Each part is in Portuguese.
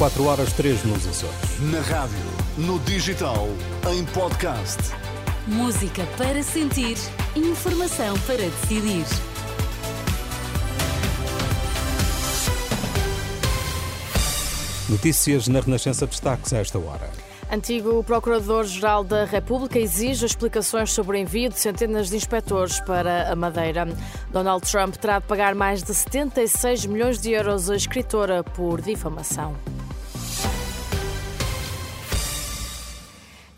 4 horas 3 nos Açores. Na rádio, no digital, em podcast. Música para sentir, informação para decidir. Notícias na Renascença destaques a esta hora. Antigo Procurador-Geral da República exige explicações sobre o envio de centenas de inspectores para a Madeira. Donald Trump terá de pagar mais de 76 milhões de euros à escritora por difamação.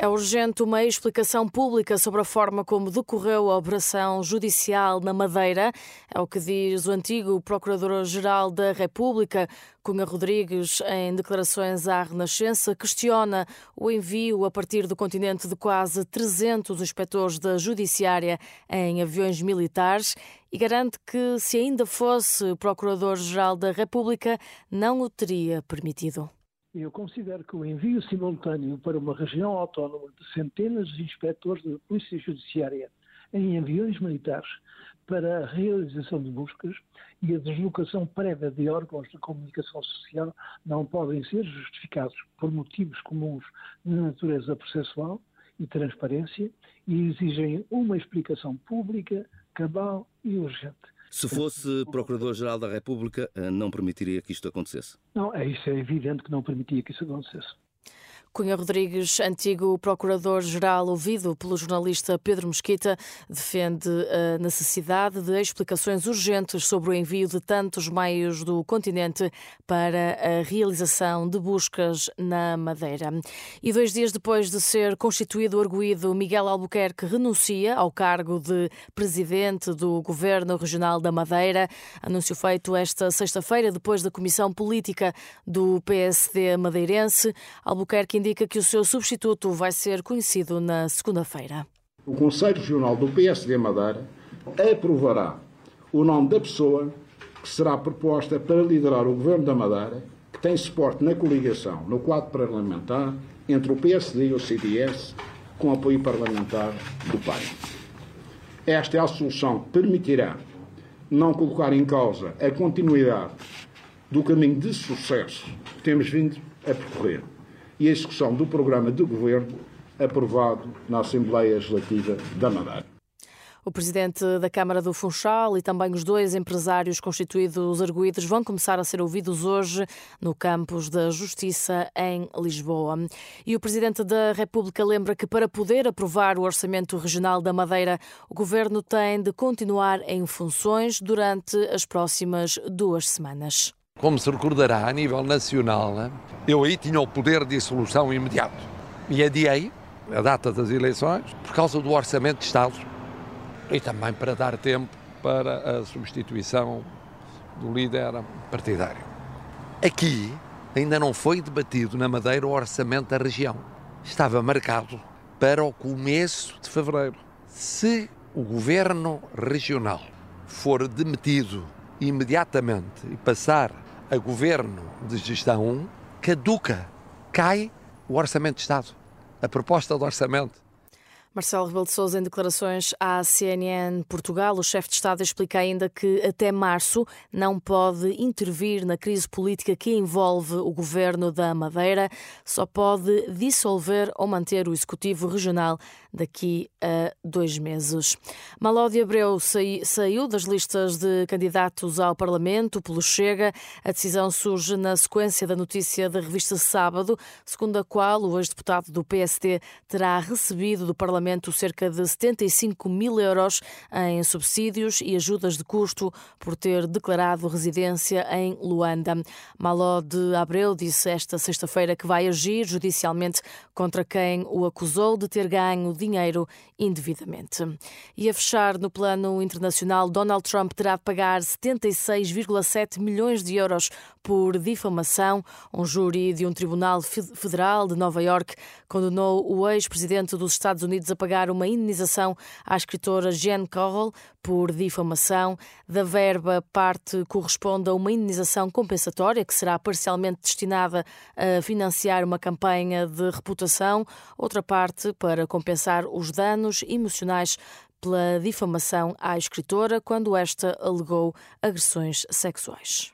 É urgente uma explicação pública sobre a forma como decorreu a operação judicial na Madeira. É o que diz o antigo Procurador-Geral da República, Cunha Rodrigues, em declarações à Renascença, questiona o envio a partir do continente de quase 300 inspectores da Judiciária em aviões militares e garante que, se ainda fosse Procurador-Geral da República, não o teria permitido. Eu considero que o envio simultâneo para uma região autónoma de centenas de inspectores da Polícia Judiciária em aviões militares para a realização de buscas e a deslocação prévia de órgãos de comunicação social não podem ser justificados por motivos comuns de natureza processual e transparência e exigem uma explicação pública, cabal e urgente. Se fosse Procurador-Geral da República, eh, não permitiria que isto acontecesse? Não, é isso é evidente que não permitia que isso acontecesse. Cunha Rodrigues, antigo procurador-geral, ouvido pelo jornalista Pedro Mesquita, defende a necessidade de explicações urgentes sobre o envio de tantos meios do continente para a realização de buscas na Madeira. E dois dias depois de ser constituído o arguído, Miguel Albuquerque renuncia ao cargo de presidente do Governo Regional da Madeira. Anúncio feito esta sexta-feira, depois da Comissão Política do PSD madeirense. Albuquerque indica que o seu substituto vai ser conhecido na segunda-feira. O Conselho Regional do PSD Madeira aprovará o nome da pessoa que será proposta para liderar o Governo da Madeira, que tem suporte na coligação, no quadro parlamentar, entre o PSD e o CDS, com apoio parlamentar do PAI. Esta é a solução que permitirá não colocar em causa a continuidade do caminho de sucesso que temos vindo a percorrer e a execução do programa de governo aprovado na Assembleia Legislativa da Madeira. O presidente da Câmara do Funchal e também os dois empresários constituídos arguídos vão começar a ser ouvidos hoje no campus da Justiça em Lisboa. E o presidente da República lembra que para poder aprovar o orçamento regional da Madeira, o governo tem de continuar em funções durante as próximas duas semanas. Como se recordará, a nível nacional, eu aí tinha o poder de dissolução imediato. E adiei a data das eleições por causa do orçamento de Estado e também para dar tempo para a substituição do líder partidário. Aqui ainda não foi debatido na Madeira o orçamento da região. Estava marcado para o começo de fevereiro. Se o governo regional for demitido imediatamente e passar a governo de gestão, caduca, cai o orçamento de Estado, a proposta de orçamento. Marcelo Rebelo de Sousa, em declarações à CNN Portugal, o chefe de Estado explica ainda que até março não pode intervir na crise política que envolve o governo da Madeira, só pode dissolver ou manter o executivo regional daqui a dois meses. Malódia Abreu saiu das listas de candidatos ao Parlamento pelo Chega. A decisão surge na sequência da notícia da revista Sábado, segundo a qual o ex-deputado do PSD terá recebido do Parlamento Parlamento cerca de 75 mil euros em subsídios e ajudas de custo por ter declarado residência em Luanda. Maló de Abreu disse esta sexta-feira que vai agir judicialmente contra quem o acusou de ter ganho dinheiro indevidamente. E a fechar no plano internacional, Donald Trump terá de pagar 76,7 milhões de euros por difamação. Um júri de um tribunal federal de Nova York condenou o ex-presidente dos Estados Unidos a pagar uma indenização à escritora Jen Carroll por difamação. Da verba, parte corresponde a uma indenização compensatória que será parcialmente destinada a financiar uma campanha de reputação, outra parte para compensar os danos emocionais pela difamação à escritora quando esta alegou agressões sexuais.